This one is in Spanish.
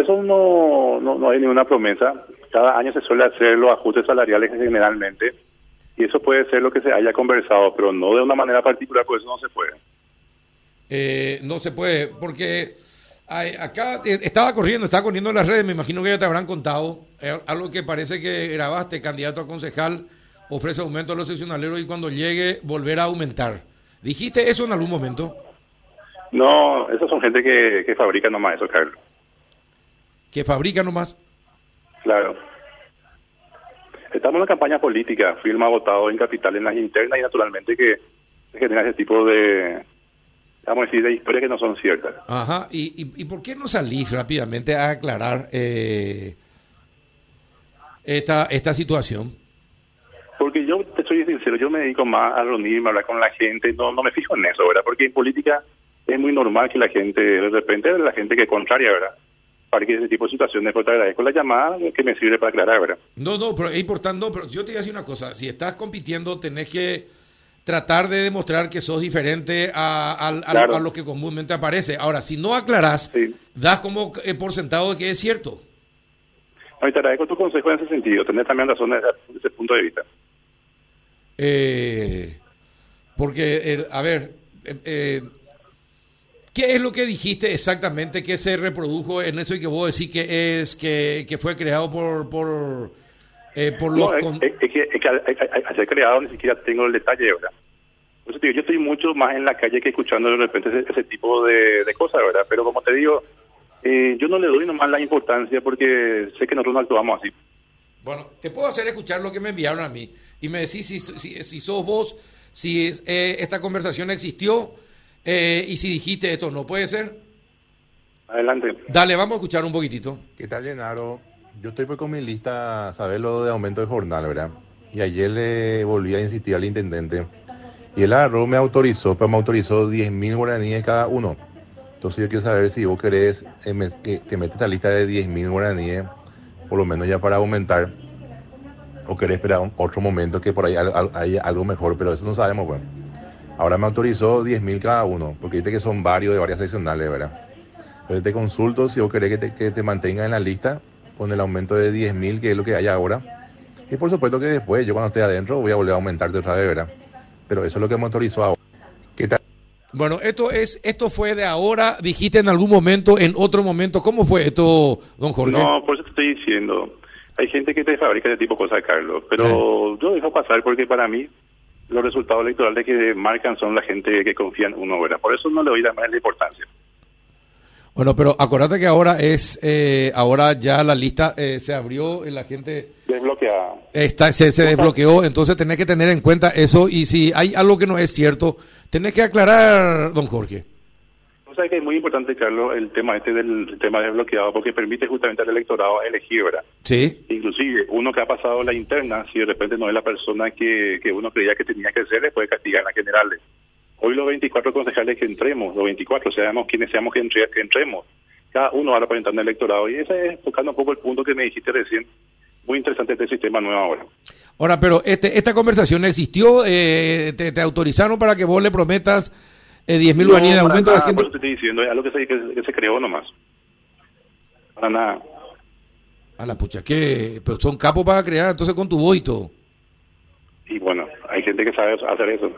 eso no, no, no hay ninguna promesa. Cada año se suele hacer los ajustes salariales generalmente y eso puede ser lo que se haya conversado, pero no de una manera particular, por eso no se puede. Eh, no se puede, porque hay- acá eh, estaba corriendo, estaba corriendo en las redes, me imagino que ya te habrán contado, eh, algo que parece que grabaste, candidato a concejal, ofrece aumento a los seccionaleros y cuando llegue volver a aumentar. ¿Dijiste eso en algún momento? No, esos son gente que, que fabrica nomás eso, Carlos. Que fabrica nomás. Claro. Estamos en una campaña política, firma votado en capital en las internas y naturalmente que se genera ese tipo de, vamos a decir, de historias que no son ciertas. Ajá. ¿Y, y, y por qué no salís rápidamente a aclarar eh, esta, esta situación? Porque yo te soy sincero, yo me dedico más a reunirme, a hablar con la gente, no, no me fijo en eso, ¿verdad? Porque en política es muy normal que la gente, de repente, la gente que es contraria, ¿verdad? Para que ese tipo de situaciones, pues te agradezco la llamada que me sirve para aclarar, ¿verdad? No, no, pero es importante, pero yo te voy a decir una cosa, si estás compitiendo tenés que tratar de demostrar que sos diferente a, a- a- Claro. a lo que comúnmente aparece. Ahora, si no aclarás, Sí. das como eh, por sentado de que es cierto. No, te agradezco tu consejo en ese sentido, tener también razón desde ese punto de vista. Eh, porque, a ver, eh, eh, ¿qué es lo que dijiste exactamente que se reprodujo en eso y que vos decís que es que, que fue creado por por eh, por los No, es, con- es- es que, es que al, al- al ser creado ni siquiera tengo el detalle, ¿verdad? Por eso te digo, yo estoy mucho más en la calle que escuchando de repente ese, ese tipo de, de cosas, ¿verdad? Pero como te digo, eh, yo no le doy nomás la importancia porque sé que nosotros no actuamos así. Bueno, te puedo hacer escuchar lo que me enviaron a mí y me decís si, si, si sos vos, si eh, esta conversación existió eh, y si dijiste esto, ¿no puede ser? Adelante. Dale, vamos a escuchar un poquitito. ¿Qué tal, Llenaro? Yo estoy por con mi lista saber lo de aumento de jornal, ¿verdad? Y ayer le volví a insistir al intendente. Y el agarró, me autorizó, pero me autorizó 10 mil guaraníes cada uno. Entonces yo quiero saber si vos querés eh, que, que metes esta lista de 10 mil guaraníes, por lo menos ya para aumentar, o querés esperar otro momento que por ahí al- al- hay algo mejor, pero eso no sabemos, pues. Ahora me autorizó 10 mil cada uno, porque viste que son varios de varias seccionales, ¿verdad? Entonces te consulto si vos querés que te, que te mantenga en la lista con el aumento de 10 mil, que es lo que hay ahora. Y por supuesto que después, yo cuando esté adentro, voy a volver a aumentarte otra vez, ¿verdad? Pero eso es lo que me autorizó ahora. ¿Qué tal? Bueno, esto es esto fue de ahora, dijiste en algún momento, en otro momento, ¿cómo fue esto, don Jorge? No, por eso te estoy diciendo. Hay gente que te fabrica ese tipo de cosas, Carlos. Pero yo dejo pasar porque para mí los resultados electorales que marcan son la gente que confía en uno, ¿verdad? Por eso no le doy la más importancia. Bueno, pero acuérdate que ahora es, eh, ahora ya la lista eh, se abrió, y la gente Desbloqueada. está, se, se desbloqueó, entonces tenés que tener en cuenta eso y si hay algo que no es cierto, tenés que aclarar, don Jorge. O sea que es muy importante, Carlos, el tema este del tema desbloqueado porque permite justamente al electorado elegir, ¿verdad? Sí. Inclusive uno que ha pasado la interna, si de repente no es la persona que, que uno creía que tenía que ser, le puede castigar en las generales. Hoy los 24 concejales que entremos, los 24, seamos quienes seamos que, entre- que entremos, cada uno va representando al electorado. Y ese es tocando un poco el punto que me dijiste recién. Muy interesante este sistema nuevo ahora. Ahora, pero este, esta conversación existió, eh, te, te autorizaron para que vos le prometas eh, 10 mil No, guaraníes de aumento a la nada, gente. por eso estoy diciendo, es algo que se, que, que se creó nomás. Para nada. A la pucha, que pero son capos para crear, entonces con tu todo. Y bueno, hay gente que sabe hacer eso.